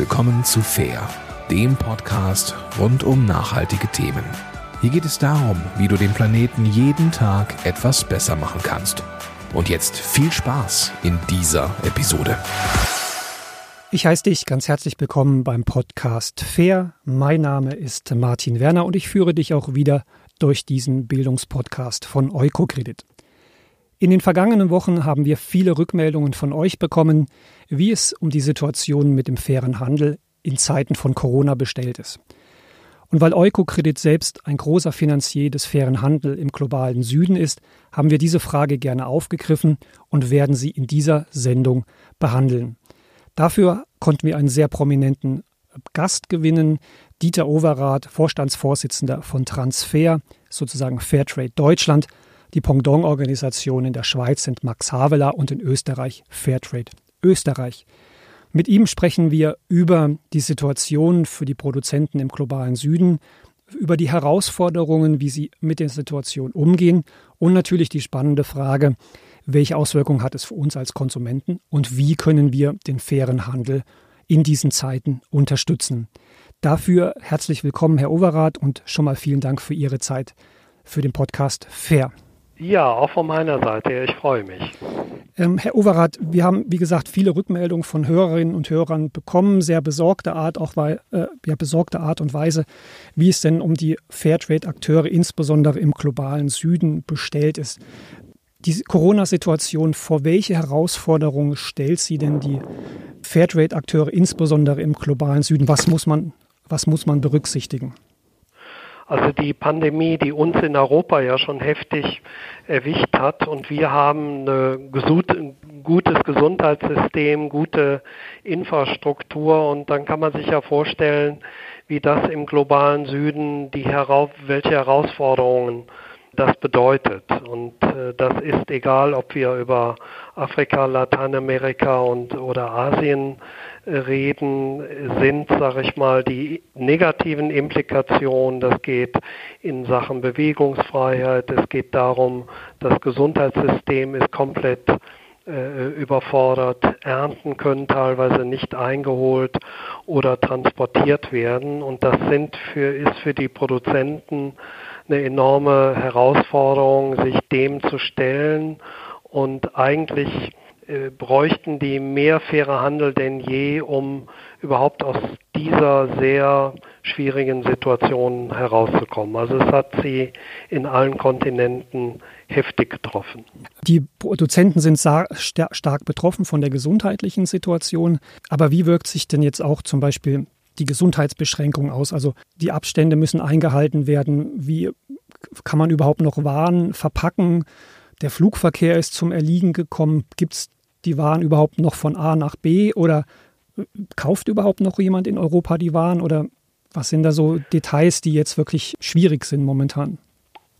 willkommen zu Fair, dem Podcast rund um nachhaltige Themen. Hier geht es darum, wie du den Planeten jeden Tag etwas besser machen kannst. Und jetzt viel Spaß in dieser Episode. Ich heiße dich ganz herzlich willkommen beim Podcast Fair. Mein Name ist Martin Werner und ich führe dich auch wieder durch diesen Bildungspodcast von Eukokredit. In den vergangenen Wochen haben wir viele Rückmeldungen von euch bekommen, wie es um die Situation mit dem fairen Handel in Zeiten von Corona bestellt ist. Und weil Eukokredit selbst ein großer Finanzier des fairen Handels im globalen Süden ist, haben wir diese Frage gerne aufgegriffen und werden sie in dieser Sendung behandeln. Dafür konnten wir einen sehr prominenten Gast gewinnen, Dieter Overath, Vorstandsvorsitzender von Transfer, sozusagen Fairtrade Deutschland, die Pendant-Organisationen in der Schweiz sind Max Havelaar und in Österreich Fairtrade Österreich. Mit ihm sprechen wir über die Situation für die Produzenten im globalen Süden, über die Herausforderungen, wie sie mit der Situation umgehen und natürlich die spannende Frage, welche Auswirkungen hat es für uns als Konsumenten und wie können wir den fairen Handel in diesen Zeiten unterstützen. Dafür herzlich willkommen, Herr Overath, und schon mal vielen Dank für Ihre Zeit für den Podcast Fair. Ja, auch von meiner Seite. Ich freue mich. Ähm, Herr Overath, wir haben, wie gesagt, viele Rückmeldungen von Hörerinnen und Hörern bekommen, sehr besorgte Art, auch weil, äh, ja, besorgte Art und Weise, wie es denn um die Fairtrade-Akteure, insbesondere im globalen Süden, bestellt ist. Die Corona-Situation, vor welche Herausforderungen stellt sie denn die Fairtrade-Akteure, insbesondere im globalen Süden? Was muss man, was muss man berücksichtigen? Also die Pandemie, die uns in Europa ja schon heftig erwischt hat und wir haben ein gutes Gesundheitssystem, gute Infrastruktur und dann kann man sich ja vorstellen, wie das im globalen Süden die welche Herausforderungen das bedeutet. Und äh, das ist egal, ob wir über Afrika, Lateinamerika und oder Asien reden, sind, sage ich mal, die negativen Implikationen. Das geht in Sachen Bewegungsfreiheit. Es geht darum, das Gesundheitssystem ist komplett äh, überfordert. Ernten können teilweise nicht eingeholt oder transportiert werden. Und das sind für, ist für die Produzenten eine enorme Herausforderung, sich dem zu stellen. Und eigentlich äh, bräuchten die mehr faire Handel denn je, um überhaupt aus dieser sehr schwierigen Situation herauszukommen. Also es hat sie in allen Kontinenten heftig getroffen. Die Produzenten sind stark betroffen von der gesundheitlichen Situation. Aber wie wirkt sich denn jetzt auch zum Beispiel die Gesundheitsbeschränkung aus? Also die Abstände müssen eingehalten werden. Wie kann man überhaupt noch Waren verpacken? Der Flugverkehr ist zum Erliegen gekommen. Gibt es die Waren überhaupt noch von A nach B oder äh, kauft überhaupt noch jemand in Europa die Waren oder was sind da so Details, die jetzt wirklich schwierig sind momentan?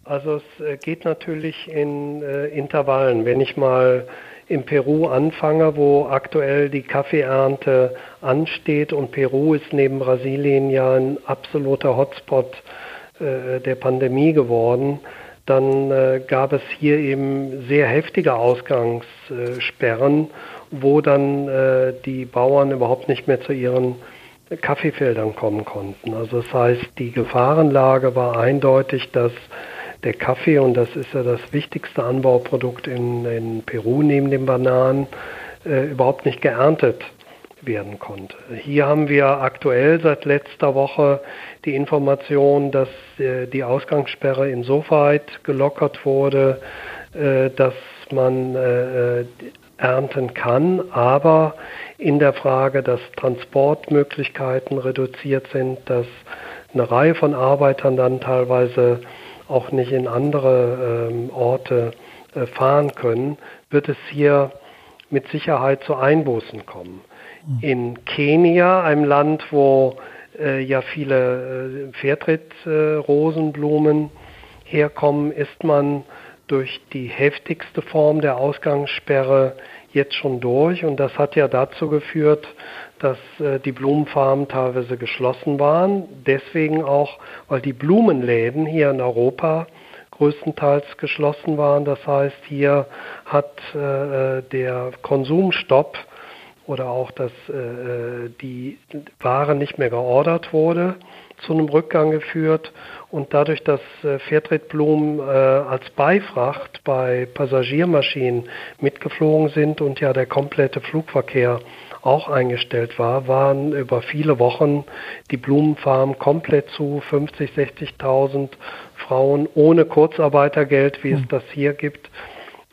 Also es äh, geht natürlich in äh, Intervallen. Wenn ich mal in Peru anfange, wo aktuell die Kaffeeernte ansteht und Peru ist neben Brasilien ja ein absoluter Hotspot äh, der Pandemie geworden, dann äh, gab es hier eben sehr heftige Ausgangssperren, wo dann äh, die Bauern überhaupt nicht mehr zu ihren Kaffeefeldern kommen konnten. Also das heißt, die Gefahrenlage war eindeutig, dass der Kaffee, und das ist ja das wichtigste Anbauprodukt in, in Peru neben den Bananen, äh, überhaupt nicht geerntet werden konnte. Hier haben wir aktuell seit letzter Woche die Information, dass äh, die Ausgangssperre insoweit gelockert wurde, äh, dass man äh, ernten kann, aber in der Frage, dass Transportmöglichkeiten reduziert sind, dass eine Reihe von Arbeitern dann teilweise auch nicht in andere ähm, Orte fahren können, wird es hier mit Sicherheit zu Einbußen kommen. In Kenia, einem Land, wo äh, ja viele äh, Fairtrade-Rosenblumen äh, herkommen, ist man durch die heftigste Form der Ausgangssperre jetzt schon durch. Und das hat ja dazu geführt, dass äh, die Blumenfarmen teilweise geschlossen waren. Deswegen auch, weil die Blumenläden hier in Europa größtenteils geschlossen waren. Das heißt, hier hat äh, der Konsumstopp oder auch, dass äh, die Ware nicht mehr geordert wurde, zu einem Rückgang geführt. Und dadurch, dass äh, Fairtrade-Blumen äh, als Beifracht bei Passagiermaschinen mitgeflogen sind und ja der komplette Flugverkehr auch eingestellt war, waren über viele Wochen die Blumenfarmen komplett zu, 50, 60.000 Frauen ohne Kurzarbeitergeld, wie es hm. das hier gibt,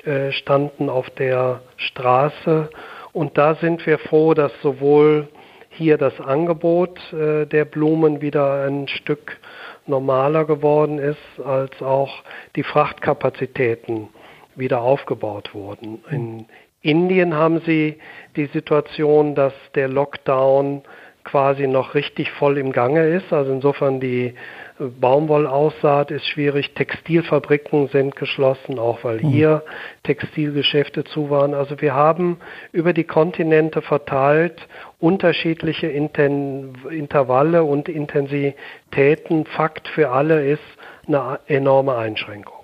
äh, standen auf der Straße. Und da sind wir froh, dass sowohl hier das Angebot äh, der Blumen wieder ein Stück normaler geworden ist, als auch die Frachtkapazitäten wieder aufgebaut wurden. In Indien haben sie die Situation, dass der Lockdown quasi noch richtig voll im Gange ist. Also insofern die Baumwollaussaat ist schwierig, Textilfabriken sind geschlossen, auch weil hm. hier Textilgeschäfte zu waren. Also wir haben über die Kontinente verteilt unterschiedliche Intervalle und Intensitäten. Fakt für alle ist eine enorme Einschränkung.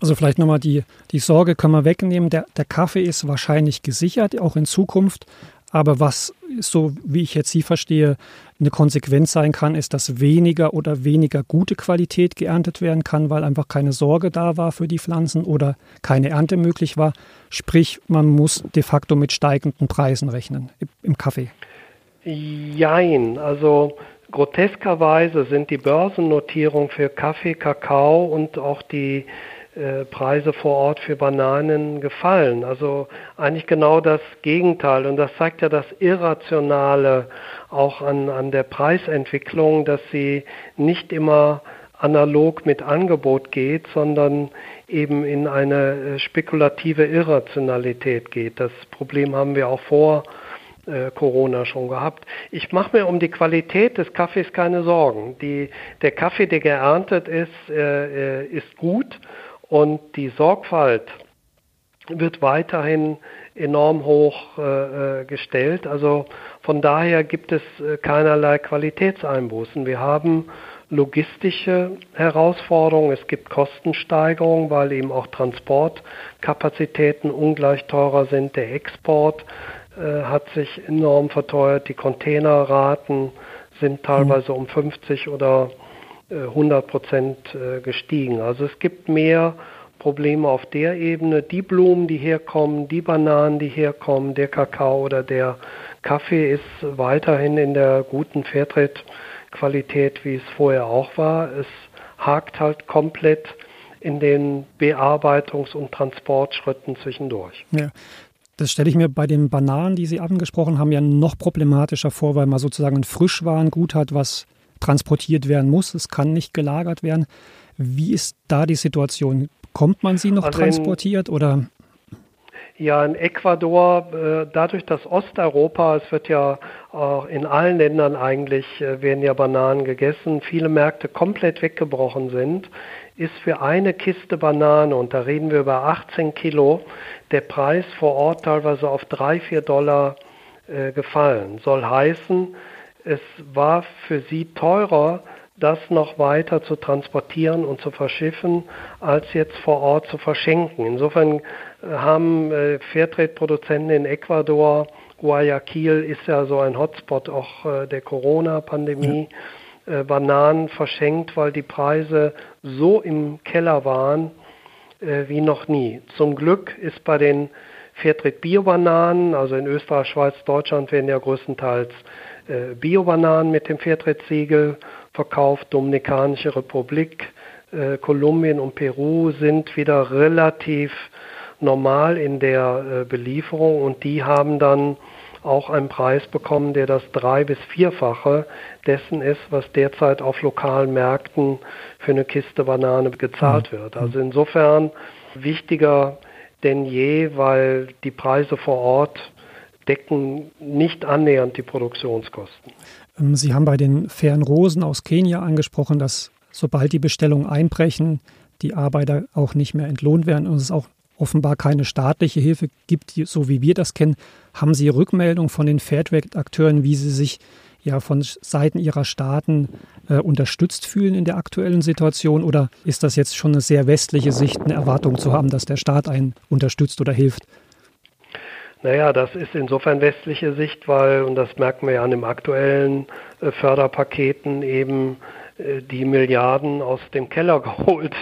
Also vielleicht nochmal die, die Sorge können wir wegnehmen. Der, der Kaffee ist wahrscheinlich gesichert, auch in Zukunft. Aber was, so wie ich jetzt Sie verstehe, eine Konsequenz sein kann, ist, dass weniger oder weniger gute Qualität geerntet werden kann, weil einfach keine Sorge da war für die Pflanzen oder keine Ernte möglich war. Sprich, man muss de facto mit steigenden Preisen rechnen im Kaffee. Jein, also groteskerweise sind die Börsennotierungen für Kaffee, Kakao und auch die Preise vor Ort für Bananen gefallen. Also eigentlich genau das Gegenteil. Und das zeigt ja das Irrationale auch an, an der Preisentwicklung, dass sie nicht immer analog mit Angebot geht, sondern eben in eine äh, spekulative Irrationalität geht. Das Problem haben wir auch vor äh, Corona schon gehabt. Ich mache mir um die Qualität des Kaffees keine Sorgen. Die, der Kaffee, der geerntet ist, äh, ist gut und die Sorgfalt wird weiterhin enorm hoch äh, äh, gestellt. Also von daher gibt es äh, keinerlei Qualitätseinbußen. Wir haben logistische Herausforderungen, es gibt Kostensteigerungen, weil eben auch Transportkapazitäten ungleich teurer sind. Der Export äh, hat sich enorm verteuert, die Containerraten sind teilweise um 50 oder 100 Prozent äh, gestiegen. Also es gibt mehr Probleme auf der Ebene. Die Blumen, die herkommen, die Bananen, die herkommen, der Kakao oder der Kaffee ist weiterhin in der guten Fairtrade-Qualität, wie es vorher auch war. Es hakt halt komplett in den Bearbeitungs- und Transportschritten zwischendurch. Ja. Das stelle ich mir bei den Bananen, die Sie angesprochen haben, ja noch problematischer vor, weil man sozusagen ein Frischwarengut hat, was transportiert werden muss. Es kann nicht gelagert werden. Wie ist da die Situation? Kommt man sie noch also transportiert oder? Ja, in Ecuador, äh, dadurch, dass Osteuropa, es wird ja auch in allen Ländern eigentlich, äh, werden ja Bananen gegessen, viele Märkte komplett weggebrochen sind, ist für eine Kiste Banane, und da reden wir über 18 Kilo, der Preis vor Ort teilweise auf 3, 4 Dollar äh, gefallen. Soll heißen, es war für sie teurer, das noch weiter zu transportieren und zu verschiffen, als jetzt vor Ort zu verschenken. Insofern äh, haben äh, Fairtrade-Produzenten in Ecuador, Guayaquil ist ja so ein Hotspot auch äh, der Corona-Pandemie, ja. Bananen verschenkt, weil die Preise so im Keller waren wie noch nie. Zum Glück ist bei den Fairtrade Bio-Bananen, also in Österreich, Schweiz, Deutschland werden ja größtenteils äh, Biobananen mit dem Fairtrade-Siegel verkauft. Dominikanische Republik, äh, Kolumbien und Peru sind wieder relativ normal in der äh, Belieferung und die haben dann auch einen Preis bekommen, der das drei- bis vierfache dessen ist, was derzeit auf lokalen Märkten für eine Kiste Banane gezahlt mhm. wird. Also insofern wichtiger denn je, weil die Preise vor Ort decken nicht annähernd die Produktionskosten. Ähm, Sie haben bei den fairen Rosen aus Kenia angesprochen, dass sobald die Bestellungen einbrechen, die Arbeiter auch nicht mehr entlohnt werden und es auch offenbar keine staatliche Hilfe gibt, so wie wir das kennen. Haben Sie Rückmeldung von den Fairtrade-Akteuren, wie sie sich ja von Seiten ihrer Staaten äh, unterstützt fühlen in der aktuellen Situation? Oder ist das jetzt schon eine sehr westliche Sicht, eine Erwartung zu haben, dass der Staat einen unterstützt oder hilft? Naja, das ist insofern westliche Sicht, weil, und das merken wir ja an den aktuellen äh, Förderpaketen, eben äh, die Milliarden aus dem Keller geholt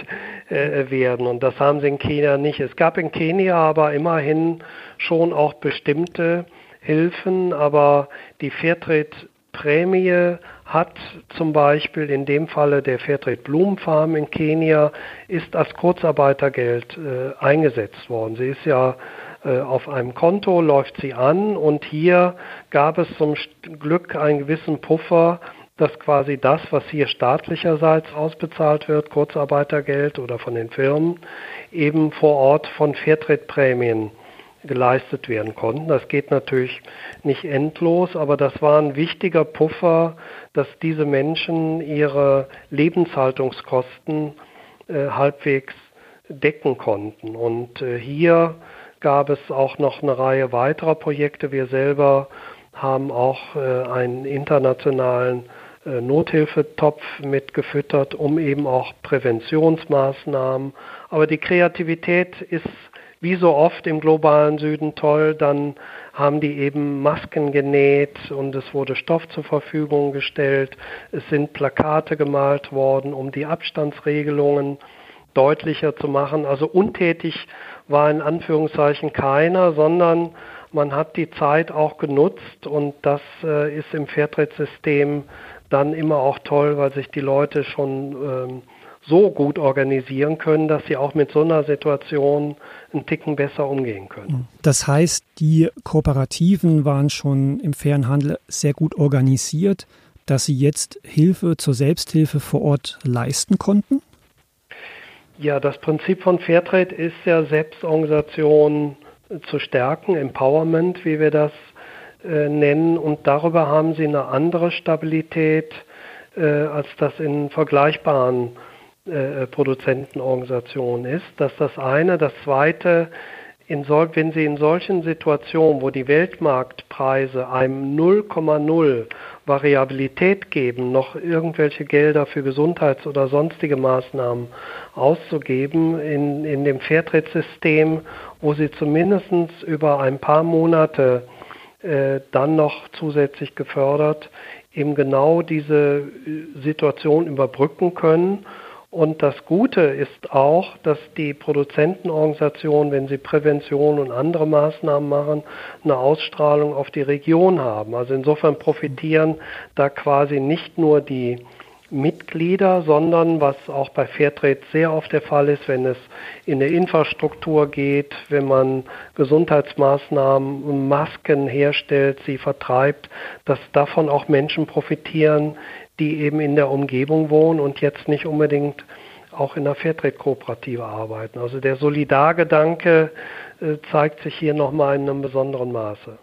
äh, werden. Und das haben sie in Kenia nicht. Es gab in Kenia aber immerhin schon auch bestimmte Hilfen, aber die Fairtrade-Prämie hat zum Beispiel in dem Falle der Fairtrade Blumenfarm in Kenia ist als Kurzarbeitergeld äh, eingesetzt worden. Sie ist ja auf einem Konto, läuft sie an und hier gab es zum Glück einen gewissen Puffer, dass quasi das, was hier staatlicherseits ausbezahlt wird, Kurzarbeitergeld oder von den Firmen, eben vor Ort von Fairtrade-Prämien geleistet werden konnten. Das geht natürlich nicht endlos, aber das war ein wichtiger Puffer, dass diese Menschen ihre Lebenshaltungskosten äh, halbwegs decken konnten. Und äh, hier gab es auch noch eine Reihe weiterer Projekte. Wir selber haben auch äh, einen internationalen äh, Nothilfetopf mitgefüttert, um eben auch Präventionsmaßnahmen. Aber die Kreativität ist wie so oft im globalen Süden toll. Dann haben die eben Masken genäht und es wurde Stoff zur Verfügung gestellt. Es sind Plakate gemalt worden, um die Abstandsregelungen deutlicher zu machen. Also untätig war in Anführungszeichen keiner, sondern man hat die Zeit auch genutzt und das äh, ist im Fairtrade-System dann immer auch toll, weil sich die Leute schon ähm, so gut organisieren können, dass sie auch mit so einer Situation einen Ticken besser umgehen können. Das heißt, die Kooperativen waren schon im fairen Handel sehr gut organisiert, dass sie jetzt Hilfe zur Selbsthilfe vor Ort leisten konnten? Ja, das Prinzip von Fairtrade ist ja Selbstorganisation zu stärken, Empowerment, wie wir das äh, nennen. Und darüber haben sie eine andere Stabilität, äh, als das in vergleichbaren äh, Produzentenorganisationen ist. Das ist das eine. Das zweite, in wenn Sie in solchen Situationen, wo die Weltmarktpreise einem 0,0 Variabilität geben, noch irgendwelche Gelder für Gesundheits- oder sonstige Maßnahmen auszugeben, in, in dem Fairtrade-System, wo Sie zumindest über ein paar Monate äh, dann noch zusätzlich gefördert, eben genau diese äh, Situation überbrücken können und das Gute ist auch, dass die Produzentenorganisationen, wenn sie Prävention und andere Maßnahmen machen, eine Ausstrahlung auf die Region haben. Also insofern profitieren da quasi nicht nur die Mitglieder, sondern was auch bei Fairtrade sehr oft der Fall ist, wenn es in der Infrastruktur geht, wenn man Gesundheitsmaßnahmen, Masken herstellt, sie vertreibt, dass davon auch Menschen profitieren, die eben in der Umgebung wohnen und jetzt nicht unbedingt auch in der Fairtrade-Kooperative arbeiten. Also der Solidargedanke äh, zeigt sich hier nochmal in einem besonderen Maße.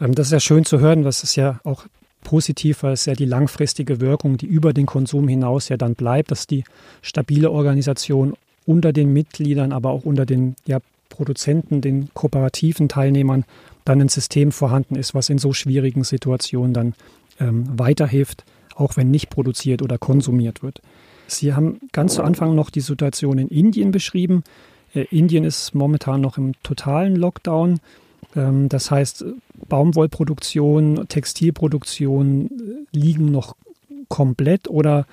Ähm, das ist ja schön zu hören, das ist ja auch positiv, weil es ja die langfristige Wirkung, die über den Konsum hinaus ja dann bleibt, dass die stabile Organisation unter den Mitgliedern, aber auch unter den ja, Produzenten, den kooperativen Teilnehmern dann ein System vorhanden ist, was in so schwierigen Situationen dann ähm, weiterhilft auch wenn nicht produziert oder konsumiert wird. Sie haben ganz zu Anfang noch die Situation in Indien beschrieben. Äh, Indien ist momentan noch im totalen Lockdown. Ähm, das heißt, Baumwollproduktion, Textilproduktion äh, liegen noch komplett oder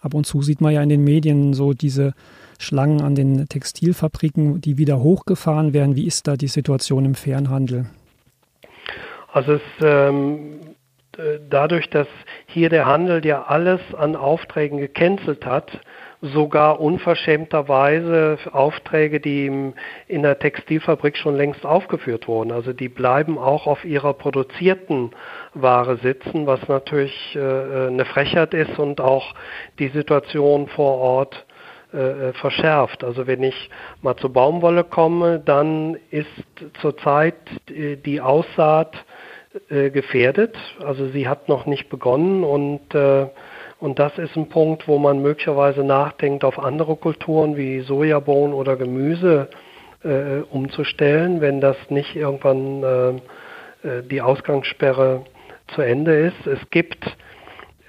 ab und zu sieht man ja in den Medien so diese Schlangen an den Textilfabriken, die wieder hochgefahren werden. Wie ist da die Situation im Fernhandel? Also es ähm, äh, dadurch, dass hier der Handel ja alles an Aufträgen gecancelt hat, sogar unverschämterweise Aufträge, die in der Textilfabrik schon längst aufgeführt wurden. Also die bleiben auch auf ihrer produzierten Ware sitzen, was natürlich äh, eine Frechheit ist und auch die Situation vor Ort äh, verschärft. Also wenn ich mal zur Baumwolle komme, dann ist zurzeit die Aussaat äh, gefährdet. Also sie hat noch nicht begonnen und, äh, und das ist ein Punkt, wo man möglicherweise nachdenkt, auf andere Kulturen wie Sojabohnen oder Gemüse äh, umzustellen, wenn das nicht irgendwann äh, äh die Ausgangssperre zu Ende ist. Es gibt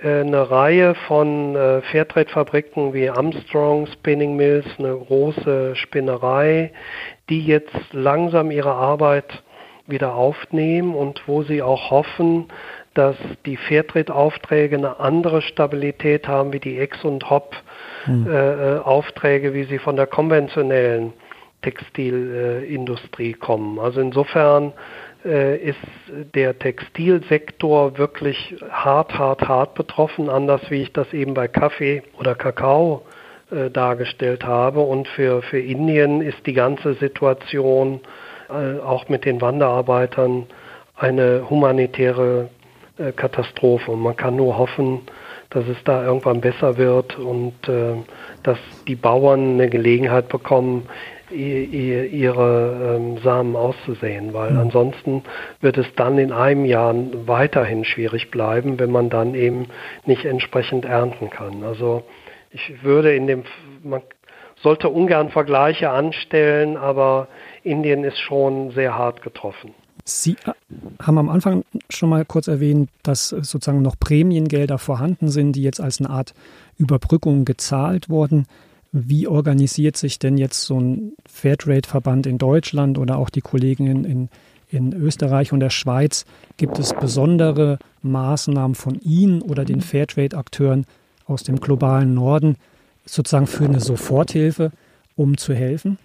äh, eine Reihe von Fairtrade-Fabriken wie Armstrong Spinning Mills, eine große Spinnerei, die jetzt langsam ihre Arbeit wieder aufnehmen und wo sie auch hoffen, dass die Fairtrade-Aufträge eine andere Stabilität haben wie die Ex- und Hop-Aufträge, hm. äh, wie sie von der konventionellen Textilindustrie kommen. Also insofern äh, ist der Textilsektor wirklich hart, hart, hart betroffen, anders wie ich das eben bei Kaffee oder Kakao äh, dargestellt habe. Und für, für Indien ist die ganze Situation äh, auch mit den Wanderarbeitern eine humanitäre äh, Katastrophe. Und man kann nur hoffen, dass es da irgendwann besser wird und äh, dass die Bauern eine Gelegenheit bekommen, ihre ähm, Samen auszusehen, weil mhm. ansonsten wird es dann in einem Jahr weiterhin schwierig bleiben, wenn man dann eben nicht entsprechend ernten kann. Also ich würde in dem, man sollte ungern Vergleiche anstellen, aber Indien ist schon sehr hart getroffen. Sie äh, haben am Anfang schon mal kurz erwähnt, dass sozusagen noch Prämiengelder vorhanden sind, die jetzt als eine Art Überbrückung gezahlt wurden. Wie organisiert sich denn jetzt so ein Fairtrade-Verband in Deutschland oder auch die Kolleginnen in, in Österreich und der Schweiz? Gibt es besondere Maßnahmen von Ihnen oder den Fairtrade-Akteuren aus dem globalen Norden sozusagen für eine Soforthilfe, um zu helfen?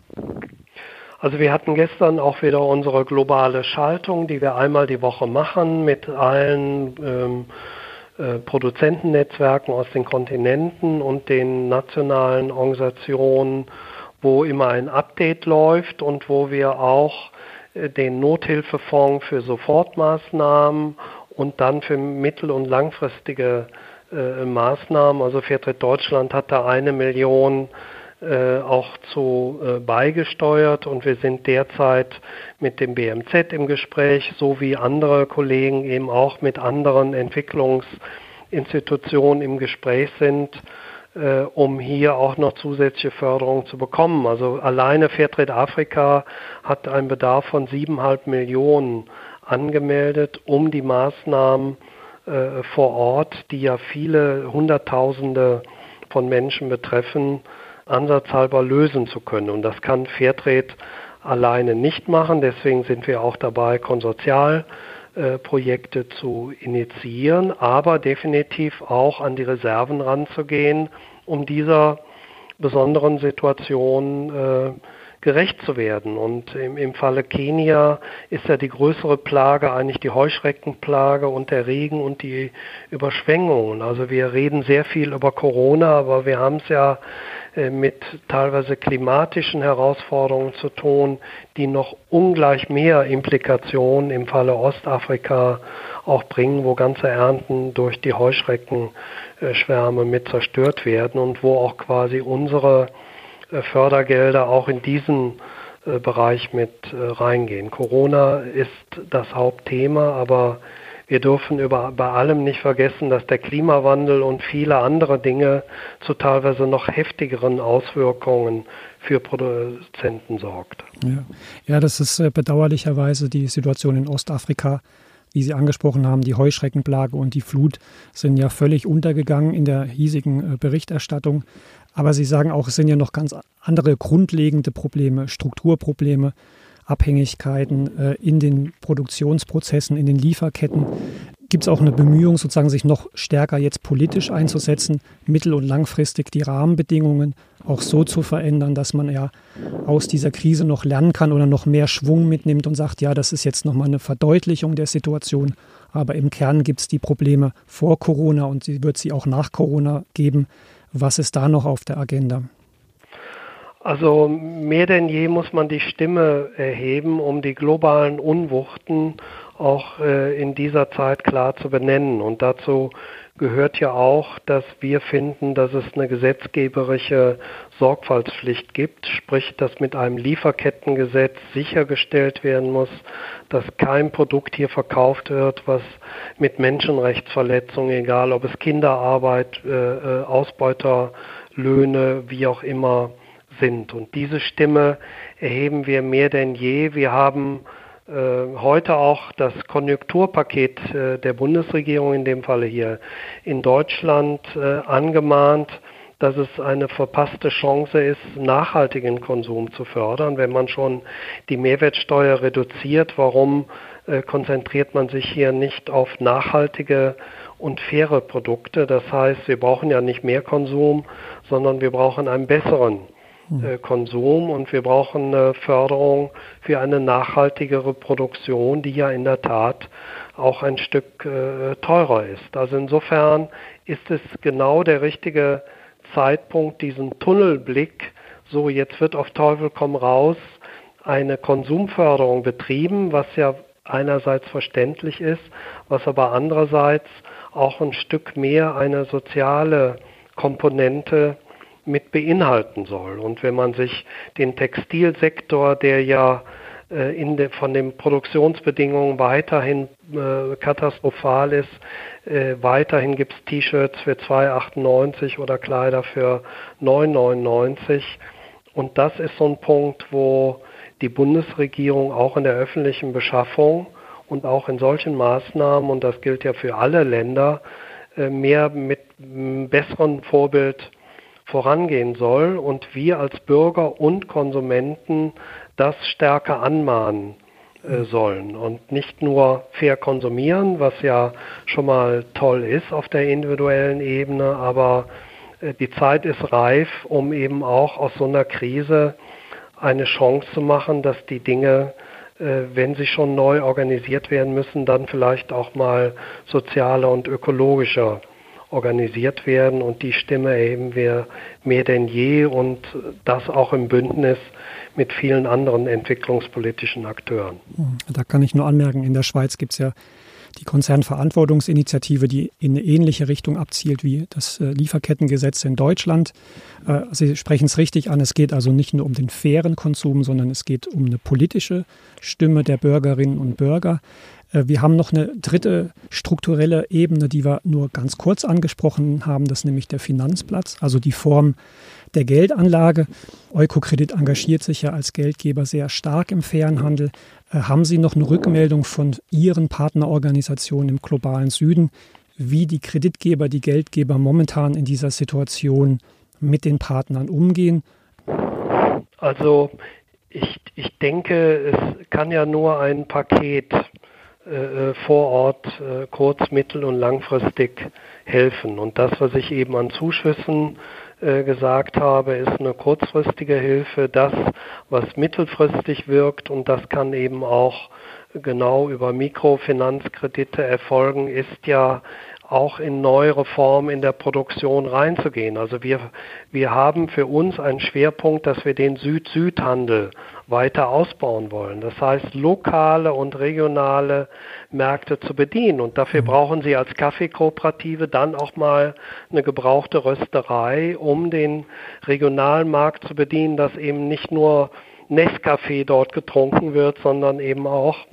Also wir hatten gestern auch wieder unsere globale Schaltung, die wir einmal die Woche machen mit allen ähm, äh, Produzentennetzwerken aus den Kontinenten und den nationalen Organisationen, wo immer ein Update läuft und wo wir auch äh, den Nothilfefonds für Sofortmaßnahmen und dann für mittel- und langfristige äh, Maßnahmen, also Fairtrade Deutschland hat da eine Million äh, auch zu äh, beigesteuert und wir sind derzeit mit dem BMZ im Gespräch, so wie andere Kollegen eben auch mit anderen Entwicklungsinstitutionen im Gespräch sind, äh, um hier auch noch zusätzliche Förderung zu bekommen. Also alleine Fairtrade Afrika hat einen Bedarf von siebeneinhalb Millionen angemeldet, um die Maßnahmen äh, vor Ort, die ja viele Hunderttausende von Menschen betreffen, ansatzhalber lösen zu können. Und das kann Fairtrade alleine nicht machen. Deswegen sind wir auch dabei, Konsortialprojekte zu initiieren, aber definitiv auch an die Reserven ranzugehen, um dieser besonderen Situation äh, gerecht zu werden. Und im, im Falle Kenia ist ja die größere Plage eigentlich die Heuschreckenplage und der Regen und die Überschwemmungen. Also wir reden sehr viel über Corona, aber wir haben es ja äh, mit teilweise klimatischen Herausforderungen zu tun, die noch ungleich mehr Implikationen im Falle Ostafrika auch bringen, wo ganze Ernten durch die Heuschreckenschwärme mit zerstört werden und wo auch quasi unsere äh, Fördergelder auch in diesen äh, Bereich mit reingehen. Corona ist das Hauptthema, aber wir dürfen über, bei allem nicht vergessen, dass der Klimawandel und viele andere Dinge zu teilweise noch heftigeren Auswirkungen für Produzenten sorgt. Ja, ja das ist äh, bedauerlicherweise die Situation in Ostafrika. Wie Sie angesprochen haben, die Heuschreckenplage und die Flut sind ja völlig untergegangen in der hiesigen äh, Berichterstattung. Aber Sie sagen auch, es sind ja noch ganz andere grundlegende Probleme, Strukturprobleme, Abhängigkeiten äh, in den Produktionsprozessen, in den Lieferketten. Gibt es auch eine Bemühung, sozusagen sich noch stärker jetzt politisch einzusetzen, mittel- und langfristig die Rahmenbedingungen auch so zu verändern, dass man ja aus dieser Krise noch lernen kann oder noch mehr Schwung mitnimmt und sagt, ja, das ist jetzt nochmal eine Verdeutlichung der Situation, aber im Kern gibt es die Probleme vor Corona und sie wird sie auch nach Corona geben. Was ist da noch auf der Agenda? Also mehr denn je muss man die Stimme erheben, um die globalen Unwuchten auch äh, in dieser Zeit klar zu benennen. Und dazu gehört ja auch, dass wir finden, dass es eine gesetzgeberische Sorgfaltspflicht gibt, sprich, dass mit einem Lieferkettengesetz sichergestellt werden muss, dass kein Produkt hier verkauft wird, was mit Menschenrechtsverletzungen, egal ob es Kinderarbeit, äh, äh Ausbeuterlöhne, wie auch immer, sind. Und diese Stimme erheben wir mehr denn je. Wir haben äh, heute auch das Konjunkturpaket äh, der Bundesregierung, in dem Falle hier in Deutschland, äh, angemahnt, dass es eine verpasste Chance ist, nachhaltigen Konsum zu fördern. Wenn man schon die Mehrwertsteuer reduziert, warum konzentriert man sich hier nicht auf nachhaltige und faire Produkte? Das heißt, wir brauchen ja nicht mehr Konsum, sondern wir brauchen einen besseren Konsum und wir brauchen eine Förderung für eine nachhaltigere Produktion, die ja in der Tat auch ein Stück äh, teurer ist. Also insofern ist es genau der richtige Zeitpunkt diesen Tunnelblick, so jetzt wird auf Teufel komm raus eine Konsumförderung betrieben, was ja einerseits verständlich ist, was aber andererseits auch ein Stück mehr eine soziale Komponente mit beinhalten soll. Und wenn man sich den Textilsektor, der ja äh, de, von den Produktionsbedingungen weiterhin äh, katastrophal ist. Äh, weiterhin gibt es T-Shirts für 2,98 oder Kleider für 9,99. Und das ist so ein Punkt, wo die Bundesregierung auch in der öffentlichen Beschaffung und auch in solchen Maßnahmen, und das gilt ja für alle Länder, äh, mehr mit besseren Vorbild vorangehen soll und wir als Bürger und Konsumenten das stärker anmahnen äh, sollen und nicht nur fair konsumieren, was ja schon mal toll ist auf der individuellen Ebene, aber äh, die Zeit ist reif, um eben auch aus so einer Krise eine Chance zu machen, dass die Dinge, äh, wenn sie schon neu organisiert werden müssen, dann vielleicht auch mal sozialer und ökologischer organisiert werden und die Stimme erheben wir mehr denn je und das auch im Bündnis mit vielen anderen entwicklungspolitischen Akteuren. Da kann ich nur anmerken, in der Schweiz gibt es ja die Konzernverantwortungsinitiative, die in eine ähnliche Richtung abzielt wie das äh, Lieferkettengesetz in Deutschland. Äh, Sie sprechen es richtig an, es geht also nicht nur um den fairen Konsum, sondern es geht um eine politische Stimme der Bürgerinnen und Bürger. Äh, wir haben noch eine dritte strukturelle Ebene, die wir nur ganz kurz angesprochen haben, das ist nämlich der Finanzplatz, also die Form der Geldanlage. Eukokredit engagiert sich ja als Geldgeber sehr stark im fairen. Äh, haben Sie noch eine Rückmeldung von Ihren Partnerorganisationen im globalen Süden, wie die Kreditgeber, die Geldgeber momentan in dieser Situation mit den Partnern umgehen? Also ich, ich denke, es kann ja nur ein Paket äh, vor Ort äh, kurz-, mittel- und langfristig helfen. Und das, was ich eben an Zuschüssen äh, gesagt habe, ist eine kurzfristige Hilfe. Das, was mittelfristig wirkt, und das kann eben auch genau über Mikrofinanzkredite erfolgen, ist ja auch in neuere Formen in der Produktion reinzugehen. Also wir, wir haben für uns einen Schwerpunkt, dass wir den Süd-Süd-Handel weiter ausbauen wollen. Das heißt, lokale und regionale Märkte zu bedienen. Und dafür mhm. brauchen Sie als Kaffeekooperative dann auch mal eine gebrauchte Rösterei, um den regionalen Markt zu bedienen, dass eben nicht nur Nescafé dort getrunken wird, sondern eben auch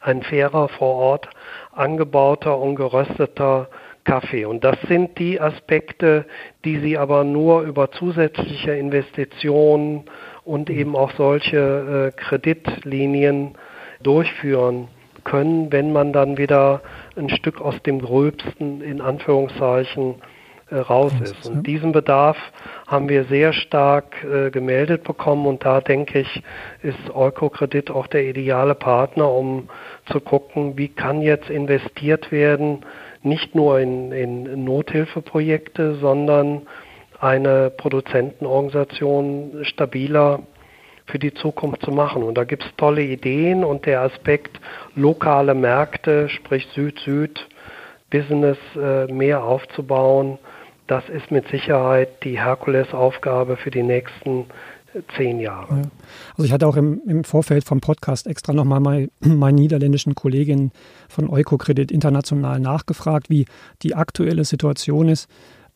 ein fairer vor Ort angebauter und gerösteter Kaffee. Und das sind die Aspekte, die Sie aber nur über zusätzliche Investitionen und eben auch solche äh, Kreditlinien durchführen können, wenn man dann wieder ein Stück aus dem Gröbsten in Anführungszeichen raus ist. Und diesen Bedarf haben wir sehr stark äh, gemeldet bekommen und da denke ich, ist Eukokredit auch der ideale Partner, um zu gucken, wie kann jetzt investiert werden, nicht nur in, in Nothilfeprojekte, sondern eine Produzentenorganisation stabiler für die Zukunft zu machen. Und da gibt es tolle Ideen und der Aspekt lokale Märkte, sprich Süd-Süd, Business äh, mehr aufzubauen, das ist mit Sicherheit die Herkulesaufgabe für die nächsten zehn Jahre. Also ich hatte auch im, im Vorfeld vom Podcast extra nochmal mein, meinen niederländischen Kolleginnen von Eukokredit International nachgefragt, wie die aktuelle Situation ist.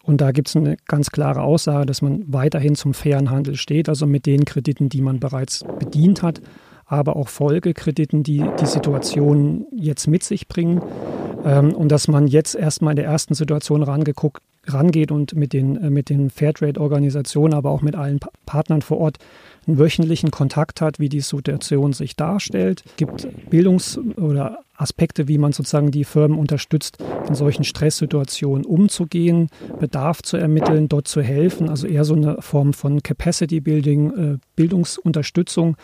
Und da gibt es eine ganz klare Aussage, dass man weiterhin zum fairen Handel steht, also mit den Krediten, die man bereits bedient hat, aber auch Folgekrediten, die die Situation jetzt mit sich bringen. Ähm, und dass man jetzt erstmal in der ersten Situation rangeguckt rangeht und mit den, äh, mit den Fairtrade-Organisationen, aber auch mit allen pa Partnern vor Ort einen wöchentlichen Kontakt hat, wie die Situation sich darstellt. Es gibt Bildungs- oder Aspekte, wie man sozusagen die Firmen unterstützt, in solchen Stresssituationen umzugehen, Bedarf zu ermitteln, dort zu helfen. Also eher so eine Form von Capacity Building, äh, Bildungsunterstützung.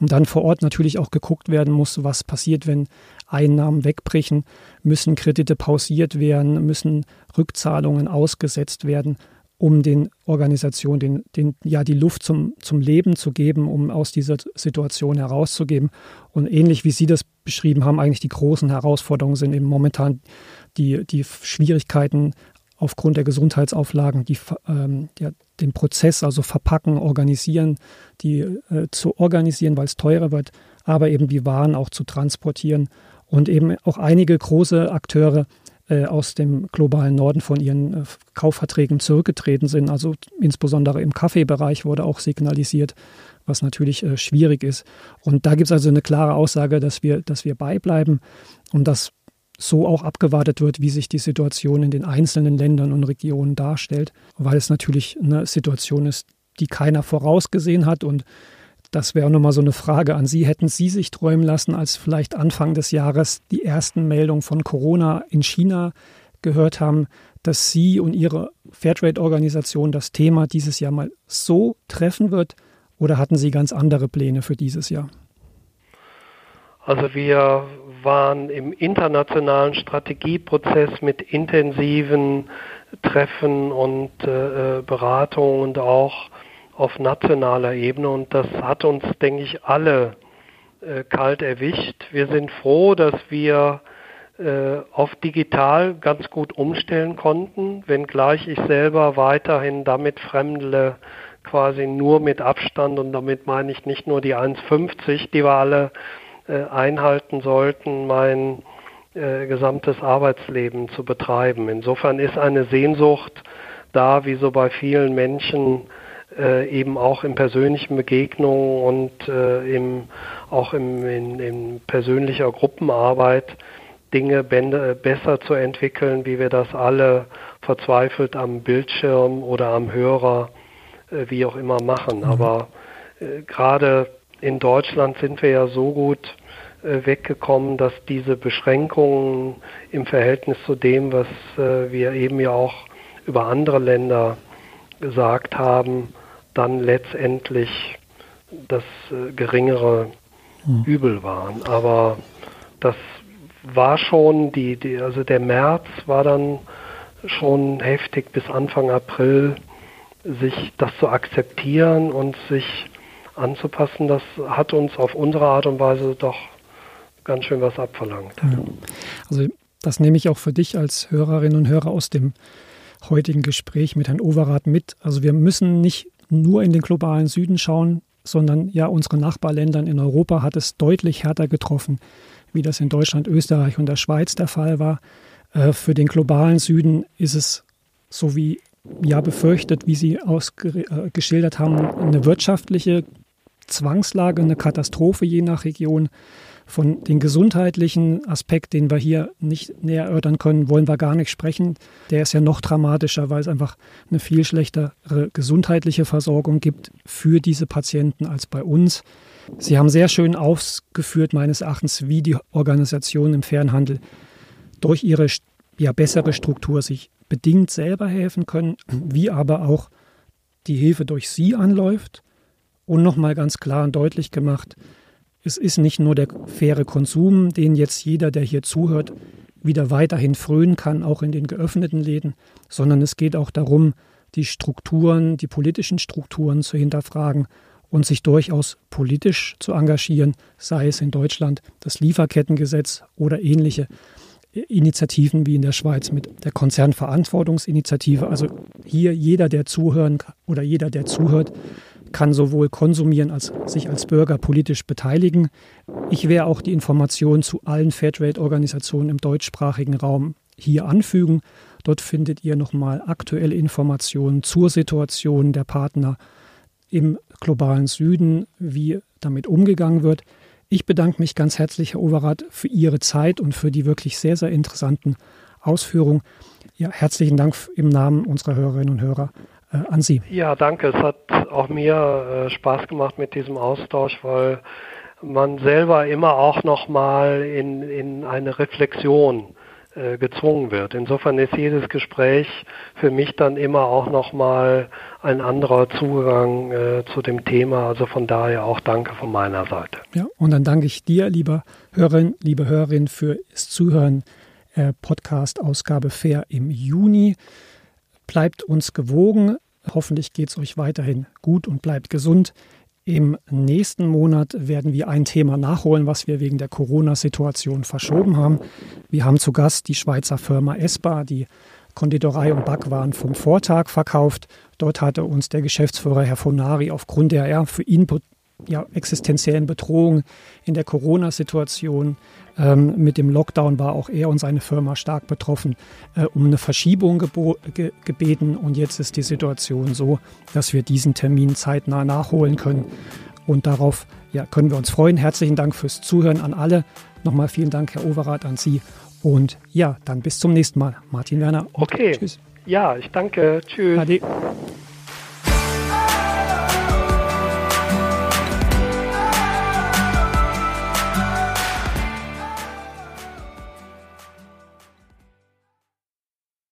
Und dann vor Ort natürlich auch geguckt werden muss, was passiert, wenn Einnahmen wegbrechen, müssen Kredite pausiert werden, müssen Rückzahlungen ausgesetzt werden, um den Organisationen den, den, ja, die Luft zum, zum Leben zu geben, um aus dieser Situation herauszugeben. Und ähnlich wie Sie das beschrieben haben, eigentlich die großen Herausforderungen sind eben momentan die, die Schwierigkeiten aufgrund der Gesundheitsauflagen, die, ähm, ja, den Prozess, also verpacken, organisieren, die äh, zu organisieren, weil es teurer wird, aber eben die Waren auch zu transportieren und eben auch einige große Akteure äh, aus dem globalen Norden von ihren äh, Kaufverträgen zurückgetreten sind. Also insbesondere im Kaffeebereich wurde auch signalisiert, was natürlich äh, schwierig ist. Und da gibt es also eine klare Aussage, dass wir, dass wir beibleiben und dass so auch abgewartet wird, wie sich die Situation in den einzelnen Ländern und Regionen darstellt, weil es natürlich eine Situation ist, die keiner vorausgesehen hat und das wäre nochmal so eine Frage an Sie. Hätten Sie sich träumen lassen, als vielleicht Anfang des Jahres die ersten Meldungen von Corona in China gehört haben, dass Sie und Ihre Fairtrade-Organisation das Thema dieses Jahr mal so treffen wird? Oder hatten Sie ganz andere Pläne für dieses Jahr? Also wir waren im internationalen Strategieprozess mit intensiven Treffen und äh, Beratungen und auch auf nationaler Ebene und das hat uns, denke ich, alle äh, kalt erwischt. Wir sind froh, dass wir äh, auf digital ganz gut umstellen konnten, wenngleich ich selber weiterhin damit fremdle, quasi nur mit Abstand und damit meine ich nicht nur die 1,50, die wir alle äh, einhalten sollten, mein äh, gesamtes Arbeitsleben zu betreiben. Insofern ist eine Sehnsucht da, wie so bei vielen Menschen, äh, eben auch in persönlichen Begegnungen und äh, im, auch im, in, in persönlicher Gruppenarbeit Dinge besser zu entwickeln, wie wir das alle verzweifelt am Bildschirm oder am Hörer, äh, wie auch immer machen. Mhm. Aber äh, gerade in Deutschland sind wir ja so gut äh, weggekommen, dass diese Beschränkungen im Verhältnis zu dem, was äh, wir eben ja auch über andere Länder gesagt haben, dann letztendlich das äh, geringere hm. Übel waren. Aber das war schon die, die, also der März war dann schon heftig bis Anfang April, sich das zu akzeptieren und sich anzupassen, das hat uns auf unsere Art und Weise doch ganz schön was abverlangt. Ja. Also das nehme ich auch für dich als Hörerinnen und Hörer aus dem heutigen Gespräch mit Herrn Overath mit. Also wir müssen nicht nur in den globalen Süden schauen, sondern ja unsere Nachbarländern in Europa hat es deutlich härter getroffen, wie das in Deutschland, Österreich und der Schweiz der Fall war. Äh, für den globalen Süden ist es so wie ja befürchtet, wie Sie ausgeschildert äh, haben, eine wirtschaftliche Zwangslage, eine Katastrophe je nach Region. Von den gesundheitlichen Aspekt, den wir hier nicht näher erörtern können, wollen wir gar nicht sprechen. Der ist ja noch dramatischer, weil es einfach eine viel schlechtere gesundheitliche Versorgung gibt für diese Patienten als bei uns. Sie haben sehr schön ausgeführt, meines Erachtens, wie die Organisationen im Fernhandel durch ihre ja, bessere Struktur sich bedingt selber helfen können, wie aber auch die Hilfe durch sie anläuft. Und nochmal ganz klar und deutlich gemacht, es ist nicht nur der faire Konsum, den jetzt jeder, der hier zuhört, wieder weiterhin frönen kann, auch in den geöffneten Läden, sondern es geht auch darum, die Strukturen, die politischen Strukturen zu hinterfragen und sich durchaus politisch zu engagieren, sei es in Deutschland das Lieferkettengesetz oder ähnliche Initiativen wie in der Schweiz mit der Konzernverantwortungsinitiative. Also hier jeder, der zuhören oder jeder, der zuhört, kann sowohl konsumieren als sich als Bürger politisch beteiligen. Ich werde auch die Informationen zu allen Fairtrade-Organisationen im deutschsprachigen Raum hier anfügen. Dort findet ihr nochmal aktuelle Informationen zur Situation der Partner im globalen Süden, wie damit umgegangen wird. Ich bedanke mich ganz herzlich, Herr Overath, für Ihre Zeit und für die wirklich sehr, sehr interessanten Ausführungen. Ja, herzlichen Dank im Namen unserer Hörerinnen und Hörer an Sie. Ja, danke. Es hat auch mir äh, Spaß gemacht mit diesem Austausch, weil man selber immer auch nochmal in, in eine Reflexion äh, gezwungen wird. Insofern ist jedes Gespräch für mich dann immer auch nochmal ein anderer Zugang äh, zu dem Thema. Also von daher auch danke von meiner Seite. Ja, und dann danke ich dir, lieber Hörerin, liebe Hörerin, fürs Zuhören. Äh, Podcast-Ausgabe Fair im Juni. Bleibt uns gewogen. Hoffentlich geht es euch weiterhin gut und bleibt gesund. Im nächsten Monat werden wir ein Thema nachholen, was wir wegen der Corona-Situation verschoben haben. Wir haben zu Gast die Schweizer Firma Espa, die Konditorei und Backwaren vom Vortag verkauft. Dort hatte uns der Geschäftsführer Herr Fonari aufgrund der ja, für ihn ja, existenziellen Bedrohung in der Corona-Situation ähm, mit dem Lockdown war auch er und seine Firma stark betroffen, äh, um eine Verschiebung ge gebeten. Und jetzt ist die Situation so, dass wir diesen Termin zeitnah nachholen können. Und darauf ja, können wir uns freuen. Herzlichen Dank fürs Zuhören an alle. Nochmal vielen Dank, Herr Overath, an Sie. Und ja, dann bis zum nächsten Mal. Martin Werner. Okay. Tschüss. Ja, ich danke. Tschüss. Ade.